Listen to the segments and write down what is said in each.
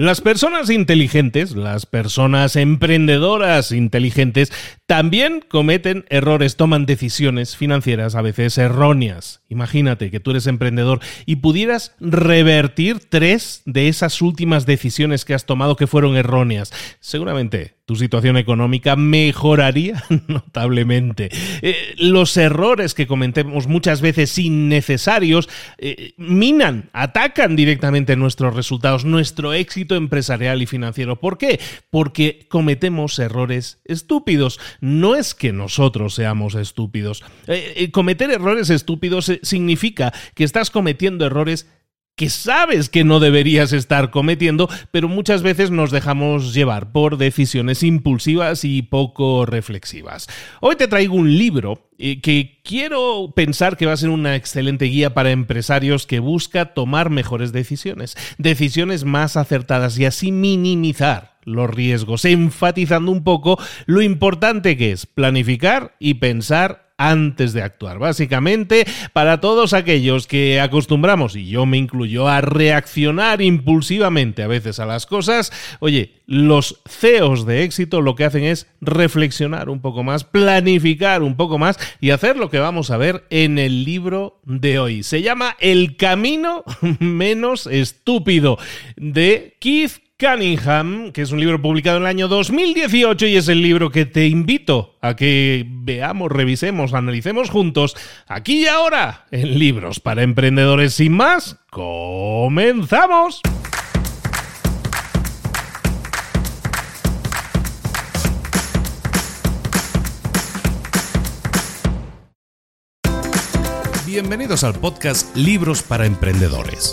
Las personas inteligentes, las personas emprendedoras inteligentes, también cometen errores, toman decisiones financieras a veces erróneas. Imagínate que tú eres emprendedor y pudieras revertir tres de esas últimas decisiones que has tomado que fueron erróneas. Seguramente tu situación económica mejoraría notablemente. Eh, los errores que cometemos muchas veces innecesarios eh, minan, atacan directamente nuestros resultados, nuestro éxito empresarial y financiero. ¿Por qué? Porque cometemos errores estúpidos. No es que nosotros seamos estúpidos. Eh, cometer errores estúpidos significa que estás cometiendo errores que sabes que no deberías estar cometiendo, pero muchas veces nos dejamos llevar por decisiones impulsivas y poco reflexivas. Hoy te traigo un libro eh, que quiero pensar que va a ser una excelente guía para empresarios que busca tomar mejores decisiones, decisiones más acertadas y así minimizar los riesgos, enfatizando un poco lo importante que es planificar y pensar antes de actuar. Básicamente, para todos aquellos que acostumbramos, y yo me incluyo, a reaccionar impulsivamente a veces a las cosas, oye, los CEOs de éxito lo que hacen es reflexionar un poco más, planificar un poco más y hacer lo que vamos a ver en el libro de hoy. Se llama El camino menos estúpido de Keith Cunningham, que es un libro publicado en el año 2018 y es el libro que te invito a que veamos, revisemos, analicemos juntos aquí y ahora en Libros para Emprendedores. Sin más, comenzamos. Bienvenidos al podcast Libros para Emprendedores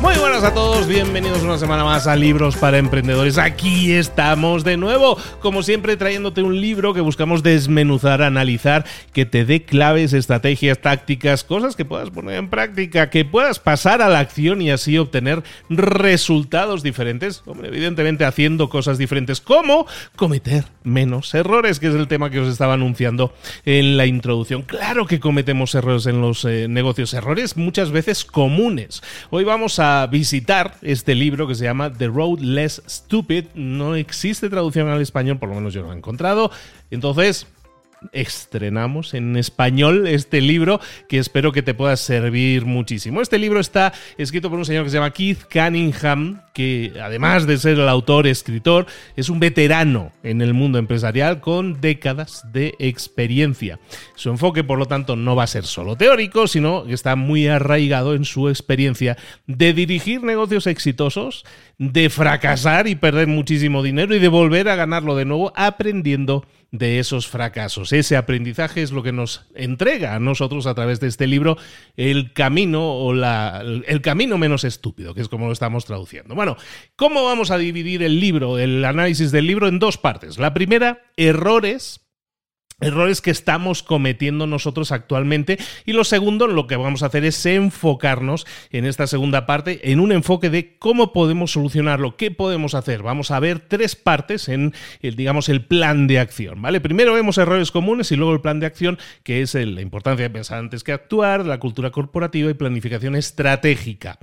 Muy buenas a todos, bienvenidos una semana más a Libros para Emprendedores. Aquí estamos de nuevo, como siempre trayéndote un libro que buscamos desmenuzar, analizar, que te dé claves, estrategias, tácticas, cosas que puedas poner en práctica, que puedas pasar a la acción y así obtener resultados diferentes. Hombre, evidentemente haciendo cosas diferentes, como cometer menos errores, que es el tema que os estaba anunciando en la introducción. Claro que cometemos errores en los eh, negocios, errores muchas veces comunes. Hoy vamos a visitar este libro que se llama The Road Less Stupid. No existe traducción al español, por lo menos yo no lo he encontrado. Entonces, estrenamos en español este libro que espero que te pueda servir muchísimo. Este libro está escrito por un señor que se llama Keith Cunningham, que además de ser el autor, escritor, es un veterano en el mundo empresarial con décadas de experiencia. Su enfoque, por lo tanto, no va a ser solo teórico, sino que está muy arraigado en su experiencia de dirigir negocios exitosos, de fracasar y perder muchísimo dinero y de volver a ganarlo de nuevo aprendiendo de esos fracasos. Ese aprendizaje es lo que nos entrega a nosotros a través de este libro el camino o la, el camino menos estúpido, que es como lo estamos traduciendo. Bueno, ¿cómo vamos a dividir el libro, el análisis del libro en dos partes? La primera, errores errores que estamos cometiendo nosotros actualmente y lo segundo lo que vamos a hacer es enfocarnos en esta segunda parte en un enfoque de cómo podemos solucionarlo, qué podemos hacer. Vamos a ver tres partes en el digamos el plan de acción, ¿vale? Primero vemos errores comunes y luego el plan de acción, que es la importancia de pensar antes que actuar, la cultura corporativa y planificación estratégica.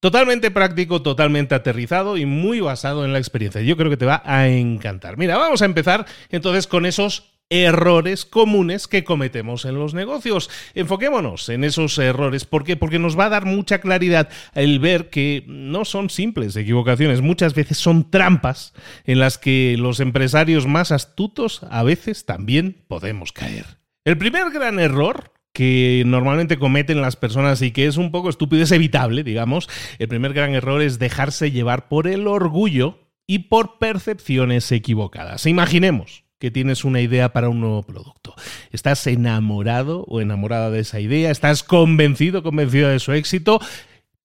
Totalmente práctico, totalmente aterrizado y muy basado en la experiencia. Yo creo que te va a encantar. Mira, vamos a empezar entonces con esos errores comunes que cometemos en los negocios. Enfoquémonos en esos errores. ¿Por qué? Porque nos va a dar mucha claridad el ver que no son simples equivocaciones, muchas veces son trampas en las que los empresarios más astutos a veces también podemos caer. El primer gran error que normalmente cometen las personas y que es un poco estúpido, es evitable, digamos. El primer gran error es dejarse llevar por el orgullo y por percepciones equivocadas. Imaginemos que tienes una idea para un nuevo producto. Estás enamorado o enamorada de esa idea, estás convencido, convencido de su éxito.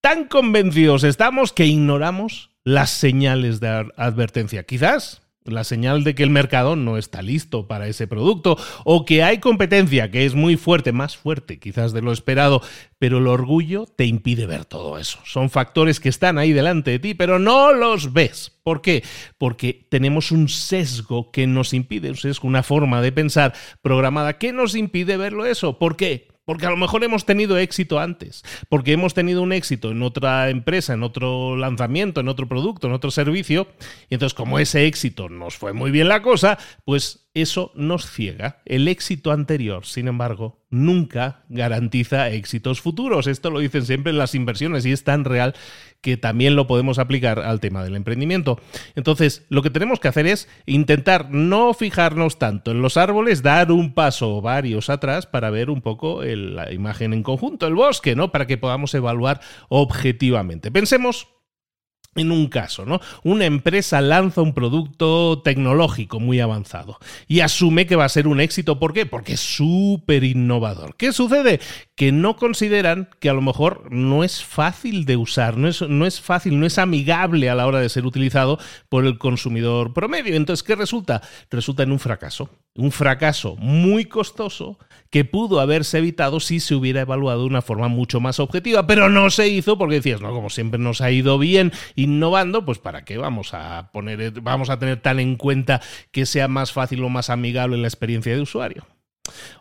Tan convencidos estamos que ignoramos las señales de advertencia. Quizás la señal de que el mercado no está listo para ese producto o que hay competencia que es muy fuerte, más fuerte quizás de lo esperado, pero el orgullo te impide ver todo eso. Son factores que están ahí delante de ti, pero no los ves. ¿Por qué? Porque tenemos un sesgo que nos impide, un sesgo, una forma de pensar programada que nos impide verlo eso. ¿Por qué? Porque a lo mejor hemos tenido éxito antes, porque hemos tenido un éxito en otra empresa, en otro lanzamiento, en otro producto, en otro servicio, y entonces como ese éxito nos fue muy bien la cosa, pues eso nos ciega. El éxito anterior, sin embargo, nunca garantiza éxitos futuros. Esto lo dicen siempre en las inversiones y es tan real que también lo podemos aplicar al tema del emprendimiento. Entonces, lo que tenemos que hacer es intentar no fijarnos tanto en los árboles, dar un paso o varios atrás para ver un poco la imagen en conjunto, el bosque, ¿no? Para que podamos evaluar objetivamente. Pensemos en un caso, ¿no? Una empresa lanza un producto tecnológico muy avanzado y asume que va a ser un éxito. ¿Por qué? Porque es súper innovador. ¿Qué sucede? Que no consideran que a lo mejor no es fácil de usar, no es, no es fácil, no es amigable a la hora de ser utilizado por el consumidor promedio. Entonces, ¿qué resulta? Resulta en un fracaso. Un fracaso muy costoso que pudo haberse evitado si se hubiera evaluado de una forma mucho más objetiva, pero no se hizo porque decías, no, como siempre nos ha ido bien innovando, pues para qué vamos a poner vamos a tener tan en cuenta que sea más fácil o más amigable la experiencia de usuario.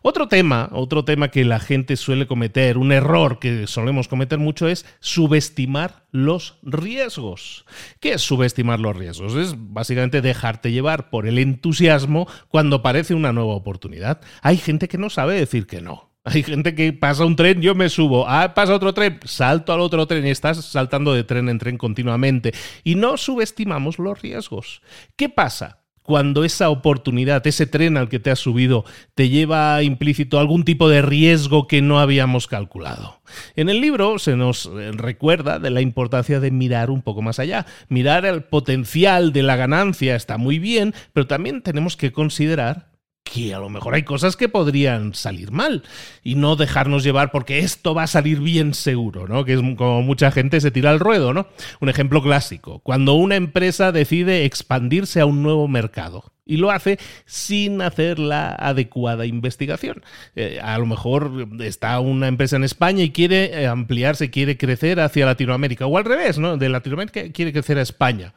Otro tema, otro tema que la gente suele cometer, un error que solemos cometer mucho es subestimar los riesgos. ¿Qué es subestimar los riesgos? Es básicamente dejarte llevar por el entusiasmo cuando parece una nueva oportunidad. Hay gente que no sabe decir que no. Hay gente que pasa un tren, yo me subo. Ah, pasa otro tren, salto al otro tren y estás saltando de tren en tren continuamente. Y no subestimamos los riesgos. ¿Qué pasa? Cuando esa oportunidad, ese tren al que te has subido, te lleva implícito algún tipo de riesgo que no habíamos calculado. En el libro se nos eh, recuerda de la importancia de mirar un poco más allá. Mirar el potencial de la ganancia está muy bien, pero también tenemos que considerar que a lo mejor hay cosas que podrían salir mal y no dejarnos llevar porque esto va a salir bien seguro, ¿no? Que es como mucha gente se tira al ruedo, ¿no? Un ejemplo clásico, cuando una empresa decide expandirse a un nuevo mercado y lo hace sin hacer la adecuada investigación. Eh, a lo mejor está una empresa en España y quiere eh, ampliarse, quiere crecer hacia Latinoamérica o al revés, ¿no? De Latinoamérica quiere crecer a España.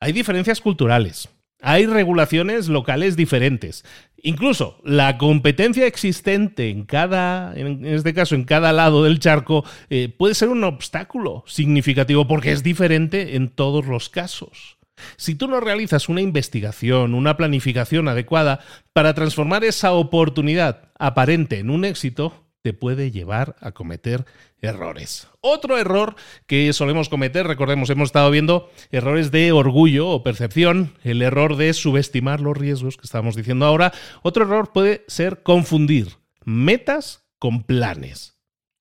Hay diferencias culturales hay regulaciones locales diferentes. Incluso la competencia existente en cada, en este caso, en cada lado del charco, eh, puede ser un obstáculo significativo porque es diferente en todos los casos. Si tú no realizas una investigación, una planificación adecuada para transformar esa oportunidad aparente en un éxito, te puede llevar a cometer errores. Otro error que solemos cometer, recordemos, hemos estado viendo errores de orgullo o percepción, el error de subestimar los riesgos que estábamos diciendo ahora. Otro error puede ser confundir metas con planes.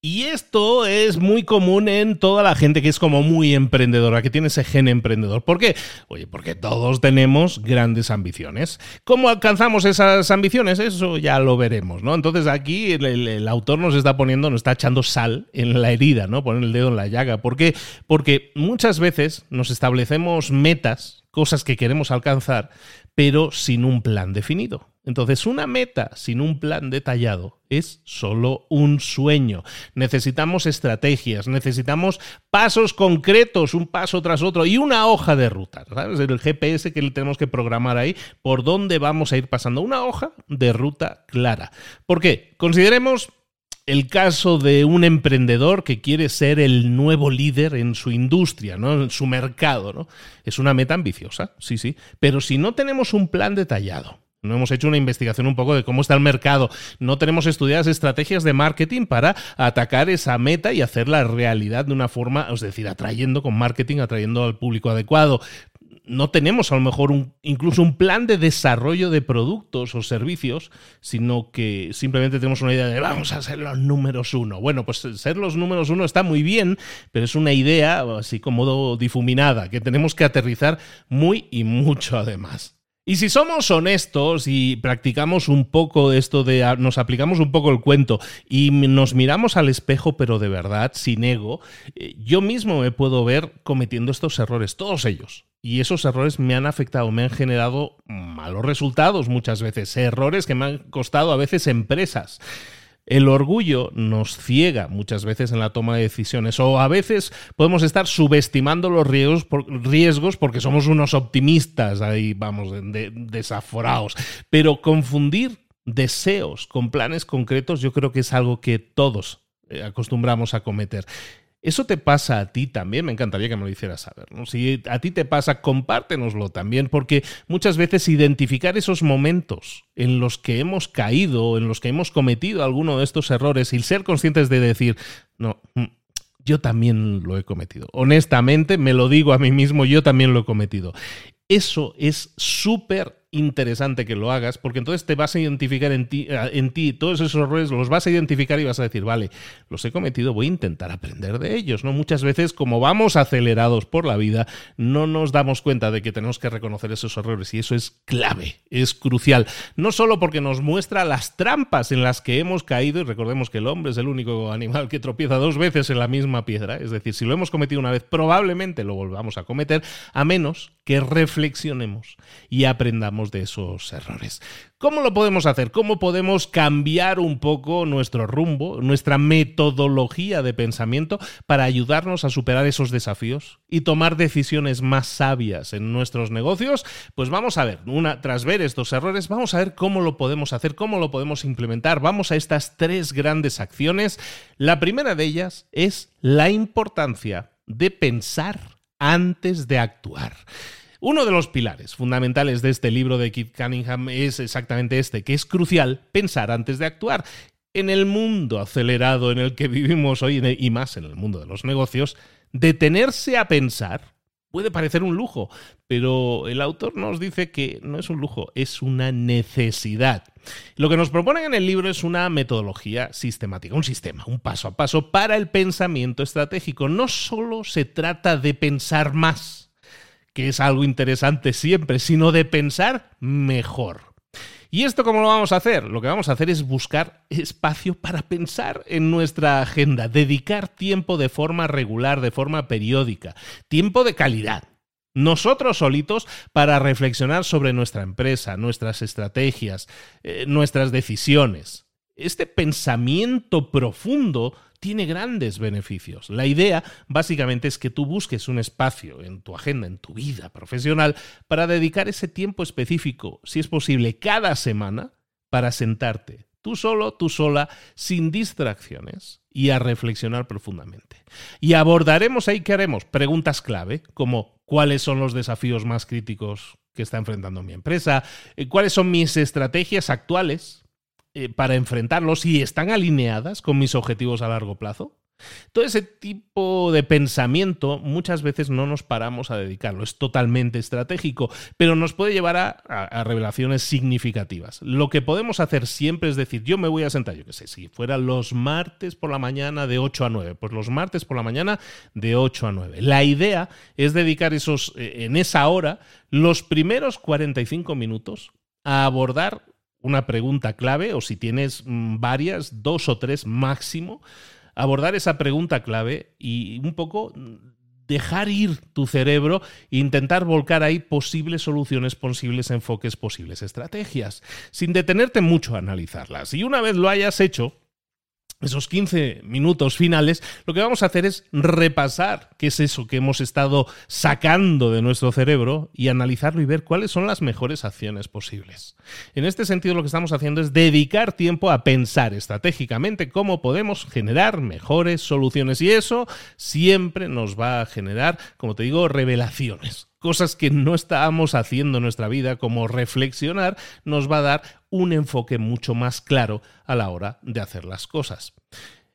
Y esto es muy común en toda la gente que es como muy emprendedora, que tiene ese gen emprendedor. ¿Por qué? Oye, porque todos tenemos grandes ambiciones. ¿Cómo alcanzamos esas ambiciones? Eso ya lo veremos, ¿no? Entonces aquí el, autor nos está poniendo, nos está echando sal en la herida, ¿no? Poner el dedo en la llaga. ¿Por qué? Porque muchas veces nos establecemos metas, cosas que queremos alcanzar, pero sin un plan definido. Entonces, una meta sin un plan detallado es solo un sueño. Necesitamos estrategias, necesitamos pasos concretos, un paso tras otro y una hoja de ruta. ¿sabes? El GPS que le tenemos que programar ahí, por dónde vamos a ir pasando. Una hoja de ruta clara. ¿Por qué? Consideremos el caso de un emprendedor que quiere ser el nuevo líder en su industria, ¿no? en su mercado. ¿no? Es una meta ambiciosa, sí, sí. Pero si no tenemos un plan detallado, no hemos hecho una investigación un poco de cómo está el mercado. No tenemos estudiadas estrategias de marketing para atacar esa meta y hacerla realidad de una forma, es decir, atrayendo con marketing, atrayendo al público adecuado. No tenemos a lo mejor incluso un plan de desarrollo de productos o servicios, sino que simplemente tenemos una idea de vamos a ser los números uno. Bueno, pues ser los números uno está muy bien, pero es una idea así como difuminada que tenemos que aterrizar muy y mucho además. Y si somos honestos y practicamos un poco esto de, nos aplicamos un poco el cuento y nos miramos al espejo, pero de verdad, sin ego, eh, yo mismo me puedo ver cometiendo estos errores, todos ellos. Y esos errores me han afectado, me han generado malos resultados muchas veces, errores que me han costado a veces empresas. El orgullo nos ciega muchas veces en la toma de decisiones o a veces podemos estar subestimando los riesgos, riesgos porque somos unos optimistas ahí, vamos, desaforados. Pero confundir deseos con planes concretos yo creo que es algo que todos eh, acostumbramos a cometer. Eso te pasa a ti también, me encantaría que me lo hicieras saber. Si a ti te pasa, compártenoslo también, porque muchas veces identificar esos momentos en los que hemos caído, en los que hemos cometido alguno de estos errores y ser conscientes de decir, no, mm, yo también lo he cometido. Honestamente, me lo digo a mí mismo, yo también lo he cometido. Eso es súper interesante que lo hagas, porque entonces te vas a identificar en ti, eh, en ti todos esos errores, los vas a identificar y vas a decir, vale, los he cometido, voy a intentar aprender de ellos, ¿no? Muchas veces, como vamos acelerados por la vida, no nos damos cuenta de que tenemos que reconocer esos errores y eso es clave, es crucial. No solo porque nos muestra las trampas en las que hemos caído, y recordemos que el hombre es el único animal que tropieza dos veces en la misma piedra, es decir, si lo hemos cometido una vez, probablemente lo volvamos a cometer, a menos que reflexionemos y aprendamos de esos errores. ¿Cómo lo podemos hacer? ¿Cómo podemos cambiar un poco nuestro rumbo, nuestra metodología de pensamiento para ayudarnos a superar esos desafíos y tomar decisiones más sabias en nuestros negocios? Pues vamos a ver, una, tras ver estos errores, vamos a ver cómo lo podemos hacer, cómo lo podemos implementar. Vamos a estas tres grandes acciones. La primera de ellas es la importancia de pensar antes de actuar. Uno de los pilares fundamentales de este libro de Keith Cunningham es exactamente este, que es crucial pensar antes de actuar. En el mundo acelerado en el que vivimos hoy y más en el mundo de los negocios, detenerse a pensar puede parecer un lujo, pero el autor nos dice que no es un lujo, es una necesidad. Lo que nos proponen en el libro es una metodología sistemática, un sistema, un paso a paso para el pensamiento estratégico. No solo se trata de pensar más, que es algo interesante siempre, sino de pensar mejor. ¿Y esto cómo lo vamos a hacer? Lo que vamos a hacer es buscar espacio para pensar en nuestra agenda, dedicar tiempo de forma regular, de forma periódica, tiempo de calidad. Nosotros solitos para reflexionar sobre nuestra empresa, nuestras estrategias, eh, nuestras decisiones. Este pensamiento profundo tiene grandes beneficios. La idea básicamente es que tú busques un espacio en tu agenda, en tu vida profesional, para dedicar ese tiempo específico, si es posible, cada semana, para sentarte, tú solo, tú sola, sin distracciones y a reflexionar profundamente. Y abordaremos ahí, ¿qué haremos? Preguntas clave, como cuáles son los desafíos más críticos que está enfrentando mi empresa, eh, cuáles son mis estrategias actuales eh, para enfrentarlos y están alineadas con mis objetivos a largo plazo? Todo ese tipo de pensamiento muchas veces no nos paramos a dedicarlo, es totalmente estratégico, pero nos puede llevar a, revelaciones significativas. Lo que podemos hacer siempre es decir, yo me voy a sentar, yo qué sé, si fuera los martes por la mañana de 8 a 9, pues los martes por la mañana de 8 a 9. La idea es dedicar esos, eh, en esa hora los primeros 45 minutos a abordar una pregunta clave o si tienes mm, varias, dos o tres máximo, abordar esa pregunta clave y un poco dejar ir tu cerebro e intentar volcar ahí posibles soluciones, posibles enfoques, posibles estrategias, sin detenerte mucho a analizarlas. Y una vez lo hayas hecho, esos 15 minutos finales, lo que vamos a hacer es repasar qué es eso que hemos estado sacando de nuestro cerebro y analizarlo y ver cuáles son las mejores acciones posibles. En este sentido, lo que estamos haciendo es dedicar tiempo a pensar estratégicamente cómo podemos generar mejores soluciones y eso siempre nos va a generar, como te digo, revelaciones cosas que no estábamos haciendo en nuestra vida, como reflexionar, nos va a dar un enfoque mucho más claro a la hora de hacer las cosas.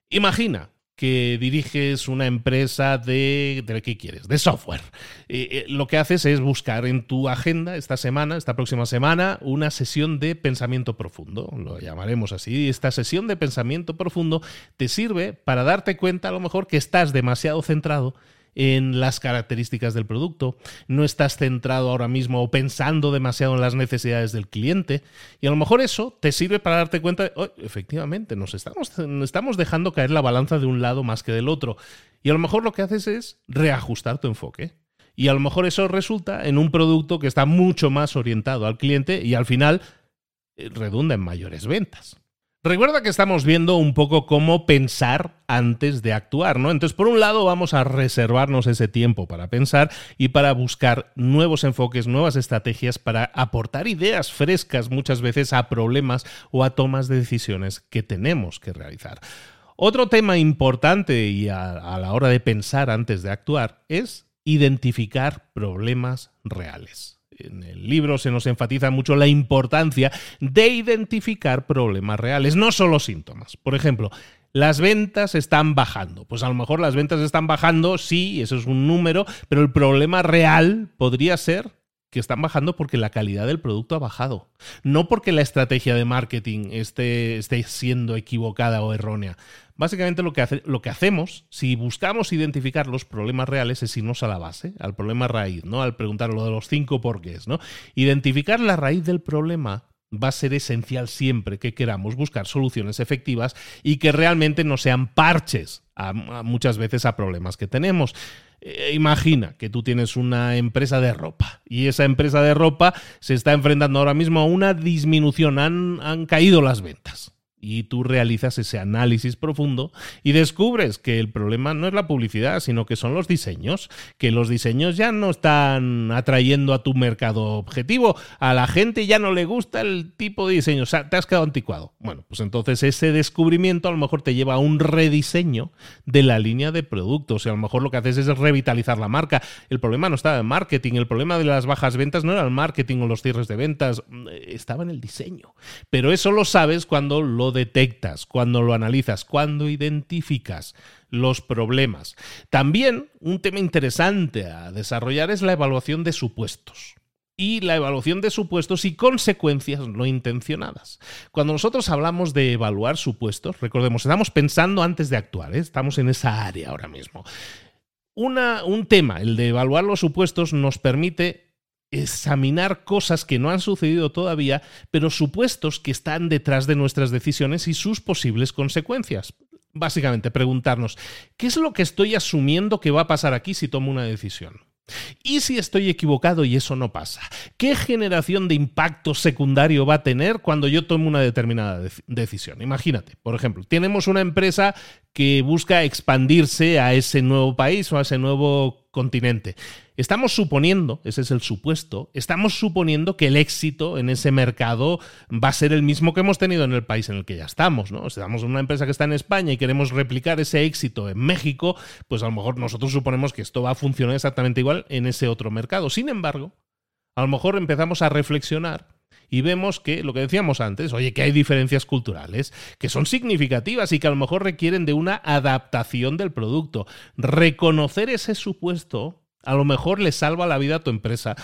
Imagina que diriges una empresa de, de ¿qué quieres? De software. Eh, eh, lo que haces es buscar en tu agenda esta semana, esta próxima semana, una sesión de pensamiento profundo, lo llamaremos así. Esta sesión de pensamiento profundo te sirve para darte cuenta a lo mejor que estás demasiado centrado en las características del producto, no estás centrado ahora mismo o pensando demasiado en las necesidades del cliente y a lo mejor eso te sirve para darte cuenta de, oh, efectivamente, nos estamos, estamos dejando caer la balanza de un lado más que del otro y a lo mejor lo que haces es reajustar tu enfoque. Y a lo mejor eso resulta en un producto que está mucho más orientado al cliente y al final eh, redunda en mayores ventas. Recuerda que estamos viendo un poco cómo pensar antes de actuar, ¿no? Entonces, por un lado, vamos a reservarnos ese tiempo para pensar y para buscar nuevos enfoques, nuevas estrategias para aportar ideas frescas muchas veces a problemas o a tomas de decisiones que tenemos que realizar. Otro tema importante y a, a la hora de pensar antes de actuar es identificar problemas reales en el libro se nos enfatiza mucho la importancia de identificar problemas reales, no solo síntomas. Por ejemplo, las ventas están bajando. Pues a lo mejor las ventas están bajando, sí, eso es un número, pero el problema real podría ser que están bajando porque la calidad del producto ha bajado. No porque la estrategia de marketing esté, esté siendo equivocada o errónea. Básicamente lo que, lo que hacemos, si buscamos identificar los problemas reales, es irnos a la base, al problema raíz, ¿no? Al preguntar lo de los cinco porqués, ¿no? Identificar la raíz del problema va a ser esencial siempre que queramos buscar soluciones efectivas y que realmente no sean parches muchas veces a problemas que tenemos. Eh, imagina que tú tienes una empresa de ropa y esa empresa de ropa se está enfrentando ahora mismo a una disminución, han caído las ventas y tú realizas ese análisis profundo y descubres que el problema no es la publicidad, sino que son los diseños, que los diseños ya no están atrayendo a tu mercado objetivo, a la gente ya no le gusta el tipo de diseño, o sea, te has quedado anticuado. Bueno, pues entonces ese descubrimiento a lo mejor te lleva a un rediseño de la línea de productos, y a lo mejor lo que haces es revitalizar la marca. El problema no estaba en marketing, el problema de las bajas ventas no era el marketing o los cierres de ventas, estaba en el diseño. Pero eso lo sabes cuando lo detectas, cuando lo analizas, cuando identificas los problemas. También un tema interesante a desarrollar es la evaluación de supuestos y la evaluación de supuestos y consecuencias no intencionadas. Cuando nosotros hablamos de evaluar supuestos, recordemos, estamos pensando antes de actuar, ¿eh? estamos en esa área ahora mismo. Una, un tema, el de evaluar los supuestos, nos permite examinar cosas que no han sucedido todavía, pero supuestos que están detrás de nuestras decisiones y sus posibles consecuencias. Básicamente, preguntarnos, ¿qué es lo que estoy asumiendo que va a pasar aquí si tomo una decisión? ¿Y si estoy equivocado y eso no pasa? ¿Qué generación de impacto secundario va a tener cuando yo tomo una determinada decisión? Imagínate, por ejemplo, tenemos una empresa que busca expandirse a ese nuevo país o a ese nuevo continente. Estamos suponiendo, ese es el supuesto, estamos suponiendo que el éxito en ese mercado va a ser el mismo que hemos tenido en el país en el que ya estamos, ¿no? Si estamos una empresa que está en España y queremos replicar ese éxito en México, pues a lo mejor nosotros suponemos que esto va a funcionar exactamente igual en ese otro mercado. Sin embargo, a lo mejor empezamos a reflexionar y vemos que, lo que decíamos antes, oye, que hay diferencias culturales que son significativas y que a lo mejor requieren de una adaptación del producto. Reconocer ese supuesto a lo mejor le salva la vida a tu empresa,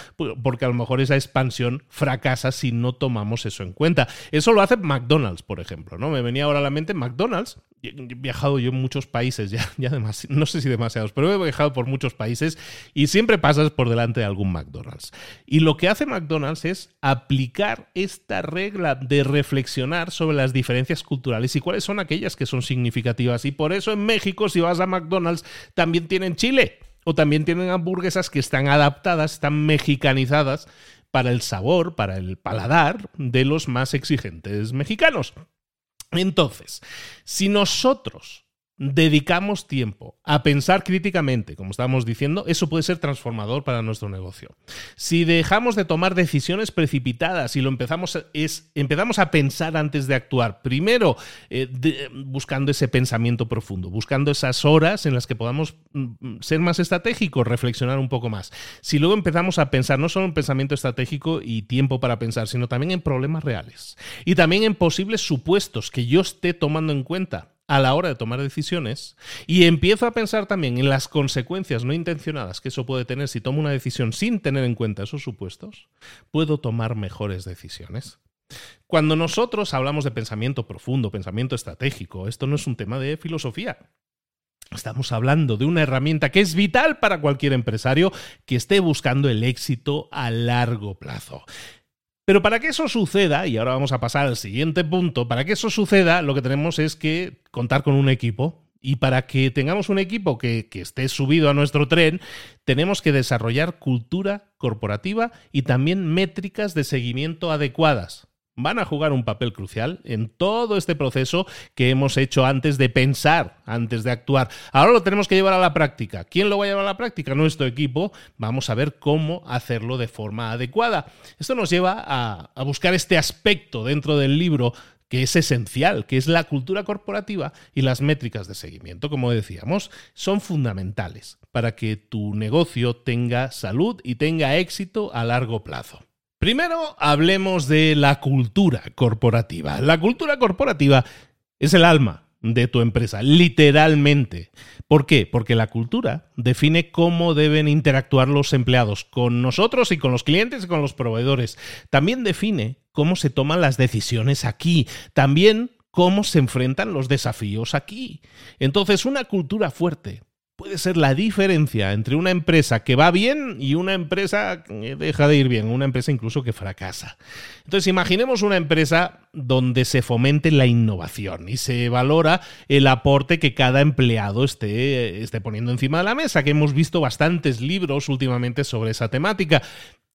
porque a lo mejor esa expansión fracasa si no tomamos eso en cuenta. Eso lo hace McDonald's, por ejemplo, ¿no? Me venía ahora a la mente McDonald's. He viajado yo en muchos países, ya, ya no sé si demasiados, pero he viajado por muchos países y siempre pasas por delante de algún McDonald's. Y lo que hace McDonald's es aplicar esta regla de reflexionar sobre las diferencias culturales y cuáles son aquellas que son significativas. Y por eso en México, si vas a McDonald's, también tienen chile. O también tienen hamburguesas que están adaptadas, están mexicanizadas para el sabor, para el paladar de los más exigentes mexicanos. Entonces, si nosotros dedicamos tiempo a pensar críticamente, como estábamos diciendo, eso puede ser transformador para nuestro negocio. Si dejamos de tomar decisiones precipitadas y lo empezamos, es, empezamos a pensar antes de actuar, primero eh, buscando ese pensamiento profundo, buscando esas horas en las que podamos mm, ser más estratégicos, reflexionar un poco más. Si luego empezamos a pensar no solo en pensamiento estratégico y tiempo para pensar, sino también en problemas reales y también en posibles supuestos que yo esté tomando en cuenta a la hora de tomar decisiones y empiezo a pensar también en las consecuencias no intencionadas que eso puede tener si tomo una decisión sin tener en cuenta esos supuestos, puedo tomar mejores decisiones. Cuando nosotros hablamos de pensamiento profundo, pensamiento estratégico, esto no es un tema de filosofía. Estamos hablando de una herramienta que es vital para cualquier empresario que esté buscando el éxito a largo plazo. Pero para que eso suceda, y ahora vamos a pasar al siguiente punto, para que eso suceda lo que tenemos es que contar con un equipo. Y para que tengamos un equipo que, que esté subido a nuestro tren, tenemos que desarrollar cultura corporativa y también métricas de seguimiento adecuadas van a jugar un papel crucial en todo este proceso que hemos hecho antes de pensar, antes de actuar. Ahora lo tenemos que llevar a la práctica. ¿Quién lo va a llevar a la práctica? Nuestro equipo. Vamos a ver cómo hacerlo de forma adecuada. Esto nos lleva a, a buscar este aspecto dentro del libro que es esencial, que es la cultura corporativa y las métricas de seguimiento, como decíamos, son fundamentales para que tu negocio tenga salud y tenga éxito a largo plazo. Primero hablemos de la cultura corporativa. La cultura corporativa es el alma de tu empresa, literalmente. ¿Por qué? Porque la cultura define cómo deben interactuar los empleados con nosotros y con los clientes y con los proveedores. También define cómo se toman las decisiones aquí. También cómo se enfrentan los desafíos aquí. Entonces, una cultura fuerte puede ser la diferencia entre una empresa que va bien y una empresa que deja de ir bien, una empresa incluso que fracasa. Entonces, imaginemos una empresa donde se fomente la innovación y se valora el aporte que cada empleado esté, esté poniendo encima de la mesa, que hemos visto bastantes libros últimamente sobre esa temática.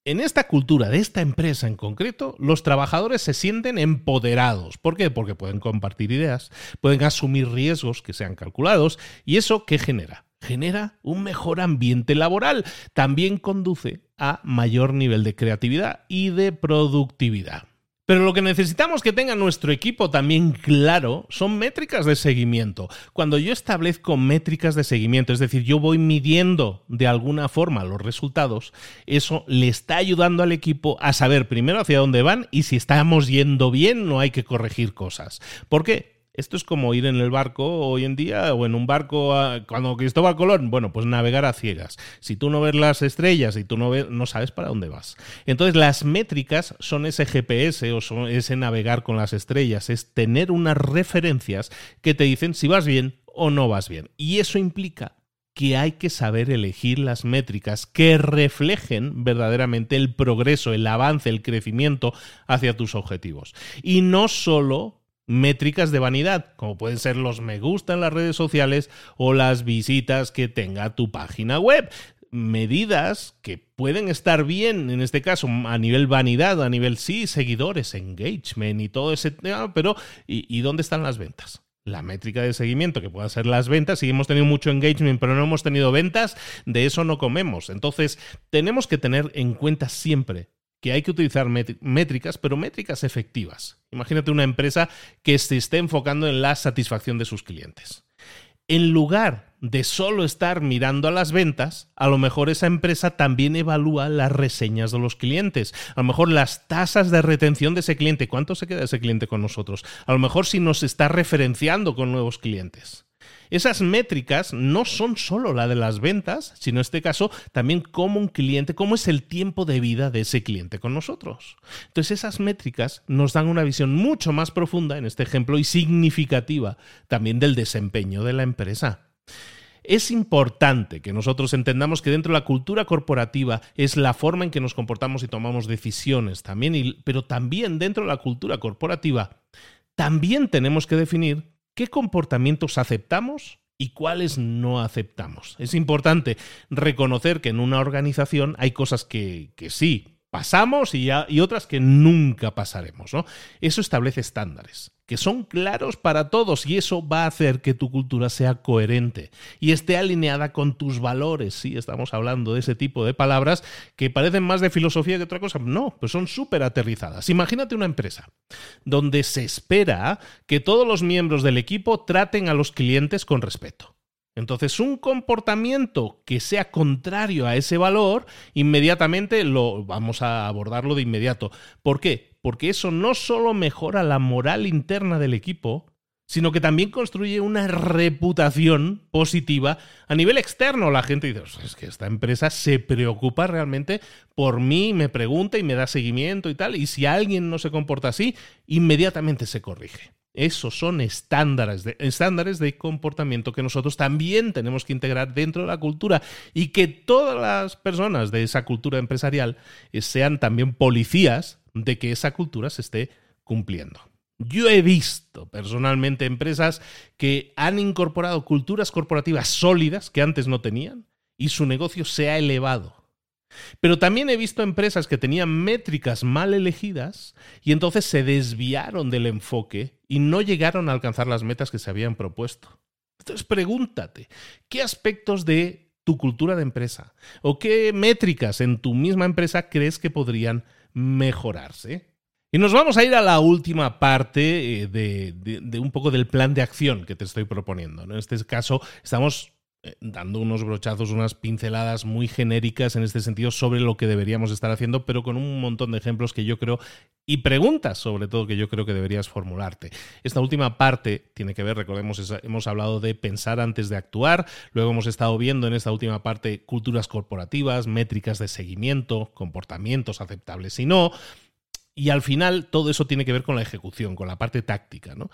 En esta cultura de esta empresa en concreto, los trabajadores se sienten empoderados. ¿Por qué? Porque pueden compartir ideas, pueden asumir riesgos que sean calculados y eso ¿qué genera? Genera un mejor ambiente laboral. También conduce a mayor nivel de creatividad y de productividad. Pero lo que necesitamos que tenga nuestro equipo también claro son métricas de seguimiento. Cuando yo establezco métricas de seguimiento, es decir, yo voy midiendo de alguna forma los resultados, eso le está ayudando al equipo a saber primero hacia dónde van y si estamos yendo bien no hay que corregir cosas. ¿Por qué? Esto es como ir en el barco hoy en día o en un barco cuando Cristóbal Colón, bueno, pues navegar a ciegas. Si tú no ves las estrellas y tú no ves, no sabes para dónde vas. Entonces las métricas son ese GPS o son ese navegar con las estrellas, es tener unas referencias que te dicen si vas bien o no vas bien. Y eso implica que hay que saber elegir las métricas que reflejen verdaderamente el progreso, el avance, el crecimiento hacia tus objetivos. Y no solo métricas de vanidad, como pueden ser los me gusta en las redes sociales o las visitas que tenga tu página web. Medidas que pueden estar bien, en este caso, a nivel vanidad, a nivel sí, seguidores, engagement y todo ese tema, pero ¿y, dónde están las ventas? la métrica de seguimiento que pueda ser las ventas. Si hemos tenido mucho engagement pero no hemos tenido ventas, de eso no comemos. Entonces, tenemos que tener en cuenta siempre que hay que utilizar métricas, pero métricas efectivas. Imagínate una empresa que se esté enfocando en la satisfacción de sus clientes. En lugar de solo estar mirando a las ventas, a lo mejor esa empresa también evalúa las reseñas de los clientes, a lo mejor las tasas de retención de ese cliente, cuánto se queda ese cliente con nosotros, a lo mejor si nos está referenciando con nuevos clientes. Esas métricas no son solo la de las ventas, sino en este caso también cómo un cliente, cómo es el tiempo de vida de ese cliente con nosotros. Entonces esas métricas nos dan una visión mucho más profunda en este ejemplo y significativa también del desempeño de la empresa. Es importante que nosotros entendamos que dentro de la cultura corporativa es la forma en que nos comportamos y tomamos decisiones también, pero también dentro de la cultura corporativa también tenemos que definir qué comportamientos aceptamos y cuáles no aceptamos. Es importante reconocer que en una organización hay cosas que, que sí pasamos y, y, otras que nunca pasaremos. ¿no? Eso establece estándares que son claros para todos y eso va a hacer que tu cultura sea coherente y esté alineada con tus valores. Sí, estamos hablando de ese tipo de palabras que parecen más de filosofía que otra cosa. No, pues son súper aterrizadas. Imagínate una empresa donde se espera que todos los miembros del equipo traten a los clientes con respeto. Entonces, un comportamiento que sea contrario a ese valor, inmediatamente lo vamos a abordarlo de inmediato. ¿Por qué? porque eso no solo mejora la moral interna del equipo, sino que también construye una reputación positiva a nivel externo. La gente dice, es que esta empresa se preocupa realmente por mí, me pregunta y me da seguimiento y tal, y si alguien no se comporta así, inmediatamente se corrige. Esos son estándares de, estándares de comportamiento que nosotros también tenemos que integrar dentro de la cultura y que todas las personas de esa cultura empresarial sean también policías de que esa cultura se esté cumpliendo. Yo he visto personalmente empresas que han incorporado culturas corporativas sólidas que antes no tenían y su negocio se ha elevado. Pero también he visto empresas que tenían métricas mal elegidas y entonces se desviaron del enfoque y no llegaron a alcanzar las metas que se habían propuesto. Entonces pregúntate, ¿qué aspectos de tu cultura de empresa o qué métricas en tu misma empresa crees que podrían mejorarse. Y nos vamos a ir a la última parte eh, de, un poco del plan de acción que te estoy proponiendo. En este caso, estamos dando unos brochazos, unas pinceladas muy genéricas en este sentido sobre lo que deberíamos estar haciendo, pero con un montón de ejemplos que yo creo y preguntas sobre todo que yo creo que deberías formularte. Esta última parte tiene que ver, recordemos, hemos hablado de pensar antes de actuar, luego hemos estado viendo en esta última parte culturas corporativas, métricas de seguimiento, comportamientos aceptables y no, y al final todo eso tiene que ver con la ejecución, con la parte táctica, ¿no?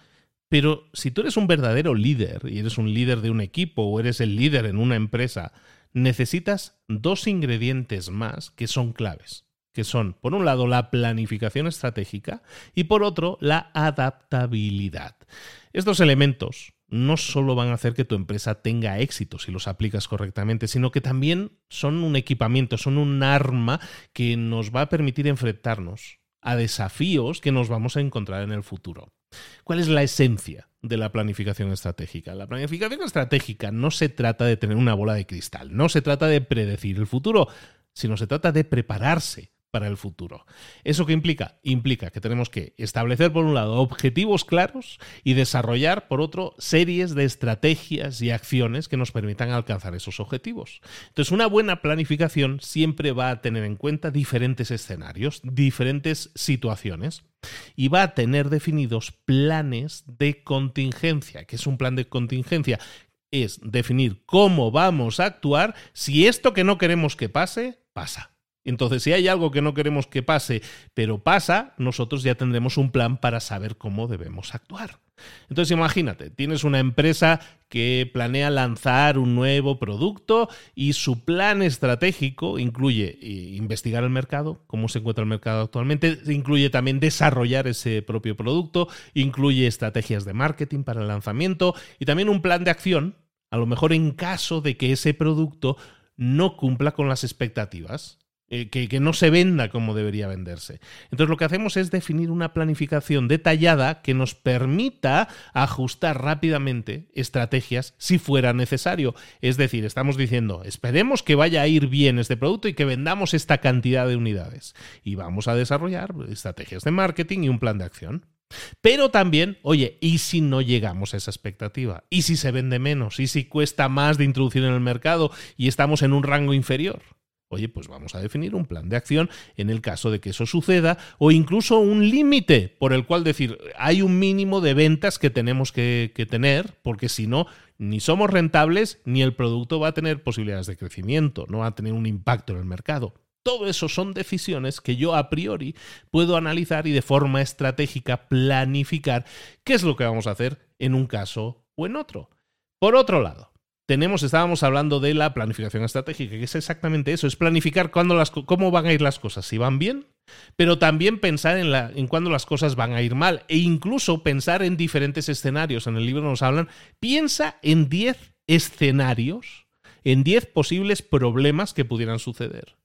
Pero si tú eres un verdadero líder y eres un líder de un equipo o eres el líder en una empresa, necesitas dos ingredientes más que son claves que son, por un lado, la planificación estratégica y por otro, la adaptabilidad. Estos elementos no solo van a hacer que tu empresa tenga éxito si los aplicas correctamente, sino que también son un equipamiento, son un arma que nos va a permitir enfrentarnos a desafíos que nos vamos a encontrar en el futuro. ¿Cuál es la esencia de la planificación estratégica? La planificación estratégica no se trata de tener una bola de cristal, no se trata de predecir el futuro, sino se trata de prepararse para el futuro. ¿Eso qué implica? Implica que tenemos que establecer, por un lado, objetivos claros y desarrollar, por otro, series de estrategias y acciones que nos permitan alcanzar esos objetivos. Entonces, una buena planificación siempre va a tener en cuenta diferentes escenarios, diferentes situaciones y va a tener definidos planes de contingencia. ¿Qué es un plan de contingencia? Es definir cómo vamos a actuar si esto que no queremos que pase, pasa. Entonces, si hay algo que no queremos que pase, pero pasa, nosotros ya tendremos un plan para saber cómo debemos actuar. Entonces, imagínate, tienes una empresa que planea lanzar un nuevo producto y su plan estratégico incluye eh, investigar el mercado, cómo se encuentra el mercado actualmente, incluye también desarrollar ese propio producto, incluye estrategias de marketing para el lanzamiento y también un plan de acción, a lo mejor en caso de que ese producto no cumpla con las expectativas eh, que, no se venda como debería venderse. Entonces lo que hacemos es definir una planificación detallada que nos permita ajustar rápidamente estrategias si fuera necesario. Es decir, estamos diciendo, esperemos que vaya a ir bien este producto y que vendamos esta cantidad de unidades. Y vamos a desarrollar estrategias de marketing y un plan de acción. Pero también, oye, ¿y si no llegamos a esa expectativa? ¿Y si se vende menos? ¿Y si cuesta más de introducir en el mercado y estamos en un rango inferior? Oye, pues vamos a definir un plan de acción en el caso de que eso suceda o incluso un límite por el cual decir, hay un mínimo de ventas que tenemos que, tener porque si no, ni somos rentables ni el producto va a tener posibilidades de crecimiento, no va a tener un impacto en el mercado. Todo eso son decisiones que yo a priori puedo analizar y de forma estratégica planificar qué es lo que vamos a hacer en un caso o en otro. Por otro lado, tenemos, estábamos hablando de la planificación estratégica, que es exactamente eso, es planificar las, cómo van a ir las cosas, si van bien, pero también pensar en, la, en cuándo las cosas van a ir mal, e incluso pensar en diferentes escenarios. En el libro nos hablan, piensa en 10 escenarios, en 10 posibles problemas que pudieran suceder.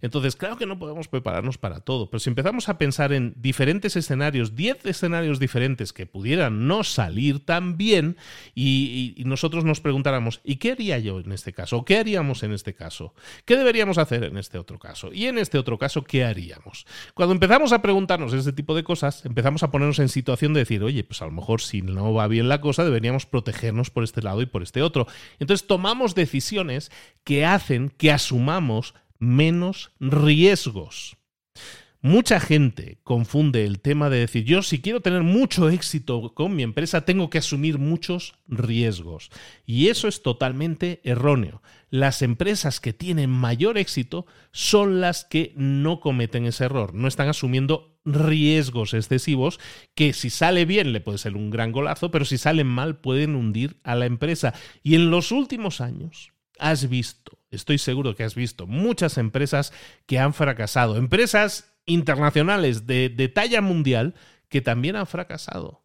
Entonces, claro que no podemos prepararnos para todo, pero si empezamos a pensar en diferentes escenarios, 10 escenarios diferentes que pudieran no salir tan bien, y, nosotros nos preguntáramos, ¿y qué haría yo en este caso? ¿Qué haríamos en este caso? ¿Qué deberíamos hacer en este otro caso? Y en este otro caso, ¿qué haríamos? Cuando empezamos a preguntarnos este tipo de cosas, empezamos a ponernos en situación de decir, oye, pues a lo mejor si no va bien la cosa, deberíamos protegernos por este lado y por este otro. Entonces tomamos decisiones que hacen que asumamos menos riesgos. Mucha gente confunde el tema de decir, yo si quiero tener mucho éxito con mi empresa, tengo que asumir muchos riesgos. Y eso es totalmente erróneo. Las empresas que tienen mayor éxito son las que no cometen ese error, no están asumiendo riesgos excesivos que si sale bien le puede ser un gran golazo, pero si salen mal pueden hundir a la empresa. Y en los últimos años has visto estoy seguro que has visto muchas empresas que han fracasado, empresas internacionales de, talla mundial que también han fracasado.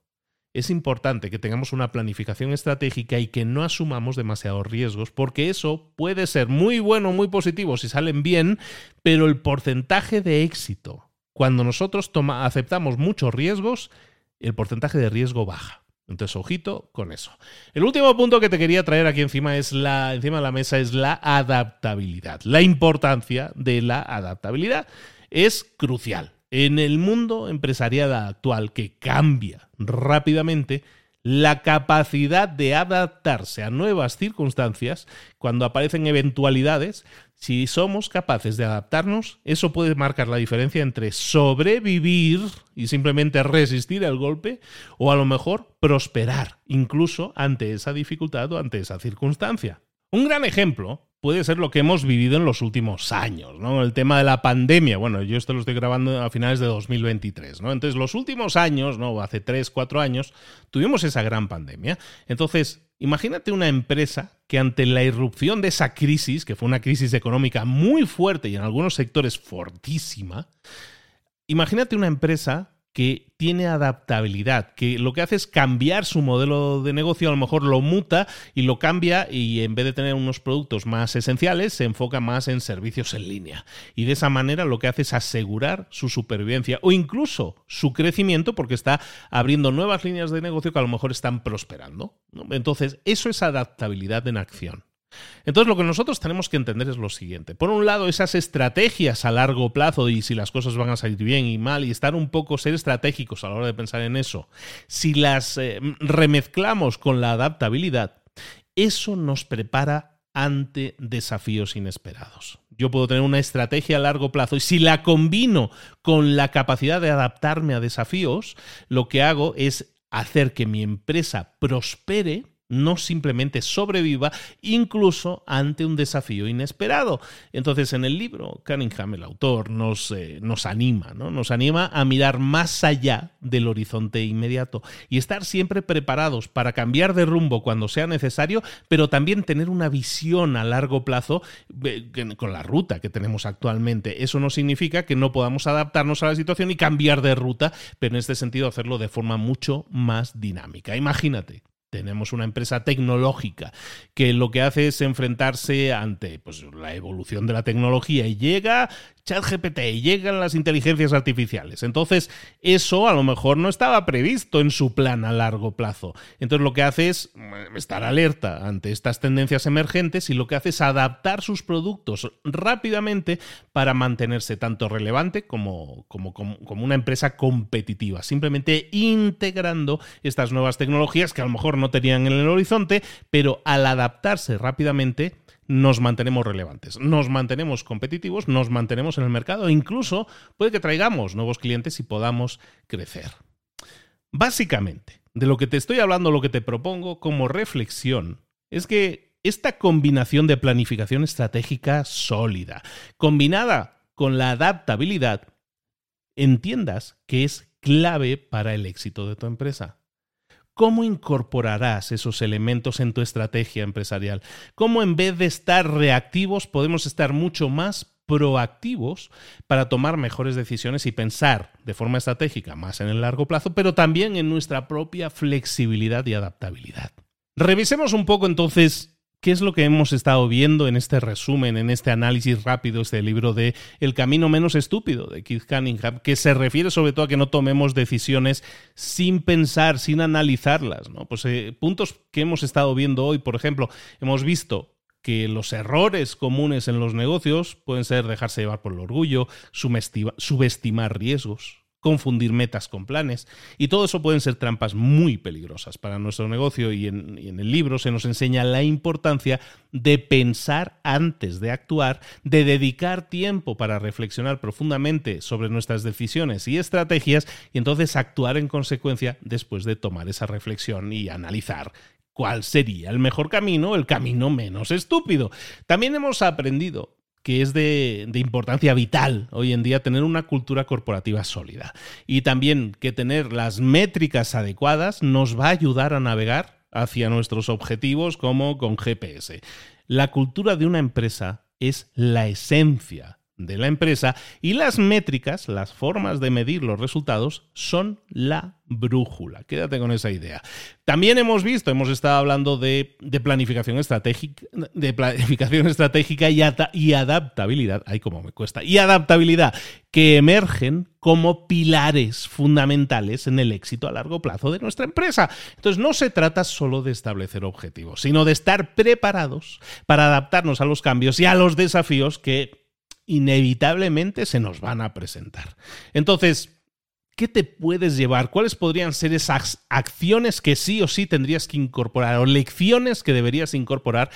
Es importante que tengamos una planificación estratégica y que no asumamos demasiados riesgos, porque eso puede ser muy bueno, muy positivo si salen bien, pero el porcentaje de éxito, cuando nosotros aceptamos muchos riesgos, el porcentaje de riesgo baja. Entonces, ojito con eso. El último punto que te quería traer aquí encima, es la, encima de la mesa es la adaptabilidad. La importancia de la adaptabilidad es crucial. En el mundo empresarial actual que cambia rápidamente, la capacidad de adaptarse a nuevas circunstancias cuando aparecen eventualidades si somos capaces de adaptarnos, eso puede marcar la diferencia entre sobrevivir y simplemente resistir al golpe o a lo mejor prosperar incluso ante esa dificultad o ante esa circunstancia. Un gran ejemplo puede ser lo que hemos vivido en los últimos años, ¿no? El tema de la pandemia. Bueno, yo esto lo estoy grabando a finales de 2023, ¿no? Entonces, los últimos años, ¿no? Hace 3, 4 años, tuvimos esa gran pandemia. Entonces, Imagínate una empresa que ante la irrupción de esa crisis, que fue una crisis económica muy fuerte y en algunos sectores fortísima, imagínate una empresa que tiene adaptabilidad, que lo que hace es cambiar su modelo de negocio, a lo mejor lo muta y lo cambia y en vez de tener unos productos más esenciales, se enfoca más en servicios en línea. Y de esa manera lo que hace es asegurar su supervivencia o incluso su crecimiento porque está abriendo nuevas líneas de negocio que a lo mejor están prosperando. Entonces, eso es adaptabilidad en acción. Entonces lo que nosotros tenemos que entender es lo siguiente. Por un lado, esas estrategias a largo plazo y si las cosas van a salir bien y mal y estar un poco, ser estratégicos a la hora de pensar en eso, si las eh, remezclamos con la adaptabilidad, eso nos prepara ante desafíos inesperados. Yo puedo tener una estrategia a largo plazo y si la combino con la capacidad de adaptarme a desafíos, lo que hago es hacer que mi empresa prospere no simplemente sobreviva incluso ante un desafío inesperado. Entonces en el libro Cunningham, el autor, nos, eh, nos anima, ¿no? nos anima a mirar más allá del horizonte inmediato y estar siempre preparados para cambiar de rumbo cuando sea necesario, pero también tener una visión a largo plazo eh, con la ruta que tenemos actualmente. Eso no significa que no podamos adaptarnos a la situación y cambiar de ruta, pero en este sentido hacerlo de forma mucho más dinámica. Imagínate tenemos una empresa tecnológica que lo que hace es enfrentarse ante pues, la evolución de la tecnología y llega ChatGPT y llegan las inteligencias artificiales. Entonces, eso a lo mejor no estaba previsto en su plan a largo plazo. Entonces, lo que hace es mm, estar alerta ante estas tendencias emergentes y lo que hace es adaptar sus productos rápidamente para mantenerse tanto relevante como, como, como una empresa competitiva. Simplemente integrando estas nuevas tecnologías que a lo mejor no tenían en el horizonte, pero al adaptarse rápidamente, nos mantenemos relevantes, nos mantenemos competitivos, nos mantenemos en el mercado e incluso puede que traigamos nuevos clientes y podamos crecer. Básicamente, de lo que te estoy hablando, lo que te propongo como reflexión, es que esta combinación de planificación estratégica sólida, combinada con la adaptabilidad, entiendas que es clave para el éxito de tu empresa. ¿Cómo incorporarás esos elementos en tu estrategia empresarial? ¿Cómo en vez de estar reactivos podemos estar mucho más proactivos para tomar mejores decisiones y pensar de forma estratégica más en el largo plazo, pero también en nuestra propia flexibilidad y adaptabilidad? Revisemos un poco entonces ¿Qué es lo que hemos estado viendo en este resumen, en este análisis rápido, este libro de El camino menos estúpido de Keith Cunningham, que se refiere sobre todo a que no tomemos decisiones sin pensar, sin analizarlas? ¿no? Pues eh, puntos que hemos estado viendo hoy, por ejemplo, hemos visto que los errores comunes en los negocios pueden ser dejarse llevar por el orgullo, subestimar riesgos, confundir metas con planes. Y todo eso pueden ser trampas muy peligrosas para nuestro negocio y en, el libro se nos enseña la importancia de pensar antes de actuar, de dedicar tiempo para reflexionar profundamente sobre nuestras decisiones y estrategias y entonces actuar en consecuencia después de tomar esa reflexión y analizar cuál sería el mejor camino, el camino menos estúpido. También hemos aprendido que es de, importancia vital hoy en día tener una cultura corporativa sólida. Y también que tener las métricas adecuadas nos va a ayudar a navegar hacia nuestros objetivos como con GPS. La cultura de una empresa es la esencia de la empresa y las métricas, las formas de medir los resultados, son la brújula. Quédate con esa idea. También hemos visto, hemos estado hablando de, planificación estratégica, de planificación estratégica y, y adaptabilidad. Ay, cómo me cuesta. Y adaptabilidad, que emergen como pilares fundamentales en el éxito a largo plazo de nuestra empresa. Entonces, no se trata solo de establecer objetivos, sino de estar preparados para adaptarnos a los cambios y a los desafíos que inevitablemente se nos van a presentar. Entonces, ¿qué te puedes llevar? ¿Cuáles podrían ser esas acciones que sí o sí tendrías que incorporar o lecciones que deberías incorporar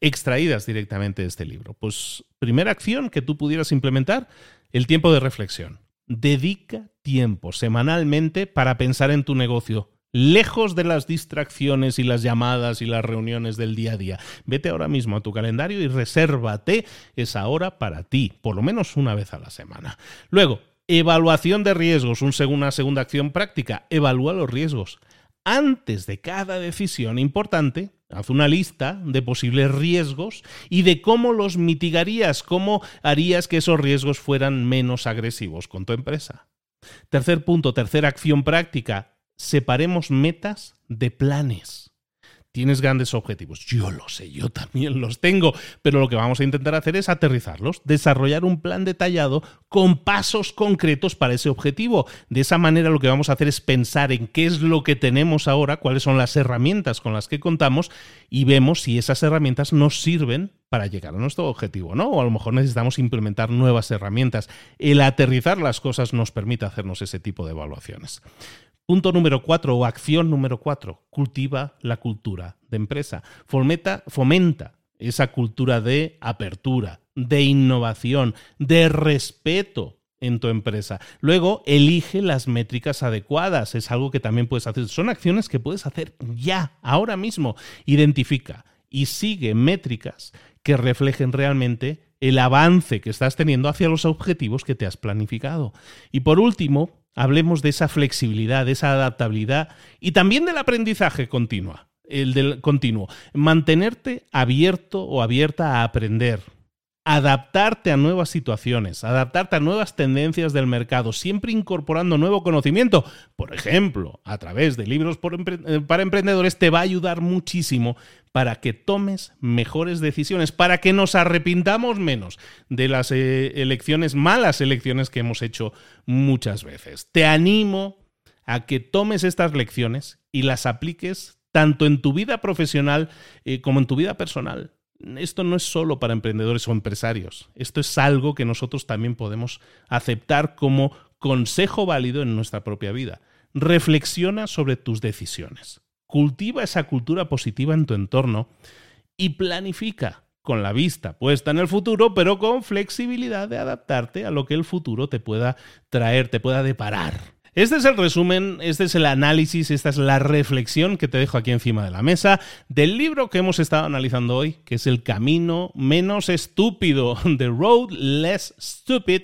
extraídas directamente de este libro? Pues primera acción que tú pudieras implementar, el tiempo de reflexión. Dedica tiempo semanalmente para pensar en tu negocio lejos de las distracciones y las llamadas y las reuniones del día a día. Vete ahora mismo a tu calendario y resérvate esa hora para ti, por lo menos una vez a la semana. Luego, evaluación de riesgos, una segunda acción práctica, evalúa los riesgos. Antes de cada decisión importante, haz una lista de posibles riesgos y de cómo los mitigarías, cómo harías que esos riesgos fueran menos agresivos con tu empresa. Tercer punto, tercera acción práctica, separemos metas de planes. Tienes grandes objetivos. Yo lo sé, yo también los tengo, pero lo que vamos a intentar hacer es aterrizarlos, desarrollar un plan detallado con pasos concretos para ese objetivo. De esa manera lo que vamos a hacer es pensar en qué es lo que tenemos ahora, cuáles son las herramientas con las que contamos y vemos si esas herramientas nos sirven para llegar a nuestro objetivo, ¿no? O a lo mejor necesitamos implementar nuevas herramientas. El aterrizar las cosas nos permite hacernos ese tipo de evaluaciones. Punto número cuatro o acción número cuatro, cultiva la cultura de empresa. Fomenta, esa cultura de apertura, de innovación, de respeto en tu empresa. Luego, elige las métricas adecuadas. Es algo que también puedes hacer. Son acciones que puedes hacer ya, ahora mismo. Identifica y sigue métricas que reflejen realmente el avance que estás teniendo hacia los objetivos que te has planificado. Y por último, hablemos de esa flexibilidad, de esa adaptabilidad y también del aprendizaje continua, el del continuo. Mantenerte abierto o abierta a aprender, adaptarte a nuevas situaciones, adaptarte a nuevas tendencias del mercado, siempre incorporando nuevo conocimiento. Por ejemplo, a través de libros eh, para emprendedores te va a ayudar muchísimo para que tomes mejores decisiones, para que nos arrepintamos menos de las eh, elecciones, malas elecciones que hemos hecho muchas veces. Te animo a que tomes estas lecciones y las apliques tanto en tu vida profesional eh, como en tu vida personal esto no es solo para emprendedores o empresarios, esto es algo que nosotros también podemos aceptar como consejo válido en nuestra propia vida. Reflexiona sobre tus decisiones, cultiva esa cultura positiva en tu entorno y planifica con la vista puesta en el futuro, pero con flexibilidad de adaptarte a lo que el futuro te pueda traer, te pueda deparar. Este es el resumen, este es el análisis, esta es la reflexión que te dejo aquí encima de la mesa del libro que hemos estado analizando hoy, que es El Camino Menos Estúpido, The Road Less Stupid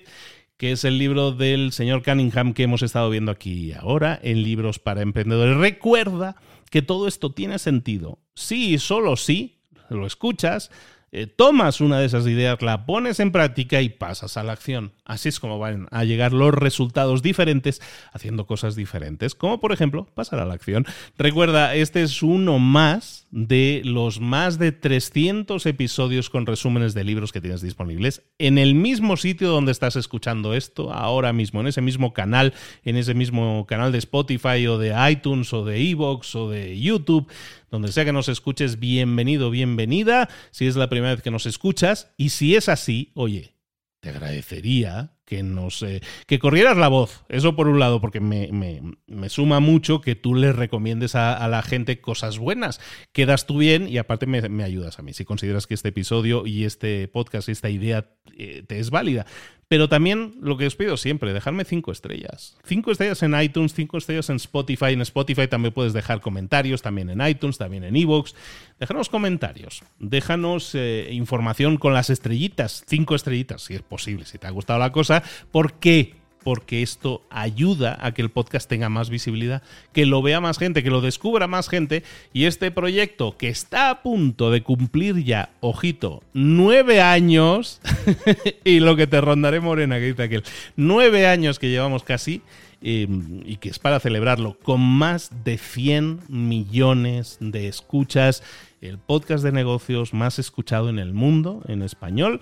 que es el libro del señor Cunningham que hemos estado viendo aquí ahora en Libros para Emprendedores. Recuerda que todo esto tiene sentido. Sí y solo si lo escuchas, eh, tomas una de esas ideas, la pones en práctica y pasas a la acción. Así es como van a llegar los resultados diferentes haciendo cosas diferentes, como por ejemplo pasar a la acción. Recuerda, este es uno más de los más de 300 episodios con resúmenes de libros que tienes disponibles en el mismo sitio donde estás escuchando esto ahora mismo, en ese mismo canal, en ese mismo canal de Spotify o de iTunes o de Evox o de YouTube donde sea que nos escuches, bienvenido, bienvenida, si es la primera vez que nos escuchas, y si es así, oye, te agradecería que nos eh, que corrieras la voz. Eso por un lado, porque me, suma mucho que tú le recomiendes a, la gente cosas buenas. Quedas tú bien y aparte me, ayudas a mí. Si consideras que este episodio y este podcast, esta idea eh, te es válida. Pero también lo que os pido siempre, dejarme cinco estrellas. Cinco estrellas en iTunes, cinco estrellas en Spotify. En Spotify también puedes dejar comentarios, también en iTunes, también en Evox. Déjanos comentarios, déjanos eh, información con las estrellitas, cinco estrellitas, si es posible, si te ha gustado la cosa. ¿Por qué? Porque esto ayuda a que el podcast tenga más visibilidad, que lo vea más gente, que lo descubra más gente. Y este proyecto que está a punto de cumplir ya, ojito, nueve años y lo que te rondaré morena que dice aquel, nueve años que llevamos casi em, y que es para celebrarlo con más de 100 millones de escuchas, el podcast de negocios más escuchado en el mundo en español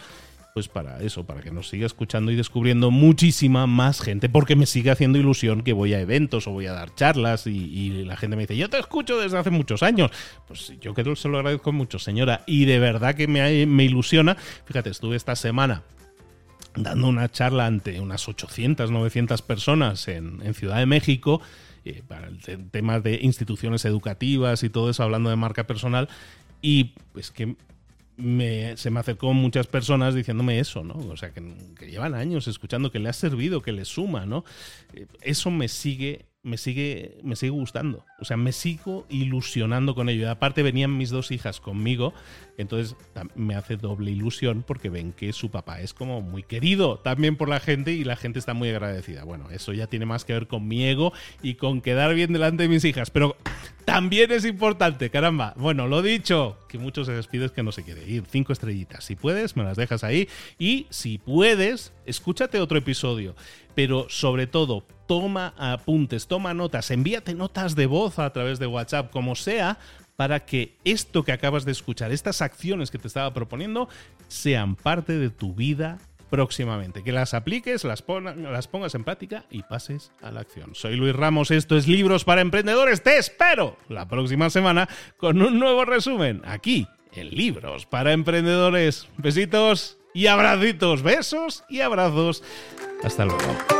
pues para eso, para que nos siga escuchando y descubriendo muchísima más gente, porque me sigue haciendo ilusión que voy a eventos o voy a dar charlas y, la gente me dice, yo te escucho desde hace muchos años. Pues yo que se lo agradezco mucho, señora, y de verdad que me, me ilusiona. Fíjate, estuve esta semana dando una charla ante unas 800, 900 personas en, Ciudad de México. Eh, para el tema de instituciones educativas y todo eso, hablando de marca personal, y pues que se me acercó muchas personas diciéndome eso, ¿no? O sea, que, que, llevan años escuchando, que le ha servido, que le suma, ¿no? Eh, eso me sigue me sigue, me sigue gustando. O sea, me sigo ilusionando con ello. Y aparte venían mis dos hijas conmigo, entonces me hace doble ilusión porque ven que su papá es como muy querido también por la gente y la gente está muy agradecida. Bueno, eso ya tiene más que ver con mi ego y con quedar bien delante de mis hijas. Pero también es importante, caramba. Bueno, lo dicho, que muchos se despiden que no se quiere ir. Cinco estrellitas. Si puedes, me las dejas ahí. Y si puedes, escúchate otro episodio. Pero sobre todo, toma apuntes, toma notas, envíate notas de voz a través de WhatsApp, como sea, para que esto que acabas de escuchar, estas acciones que te estaba proponiendo, sean parte de tu vida próximamente. Que las apliques, las, pongas en práctica y pases a la acción. Soy Luis Ramos, esto es Libros para Emprendedores. Te espero la próxima semana con un nuevo resumen aquí en Libros para Emprendedores. Besitos y abracitos, besos y abrazos. Hasta luego.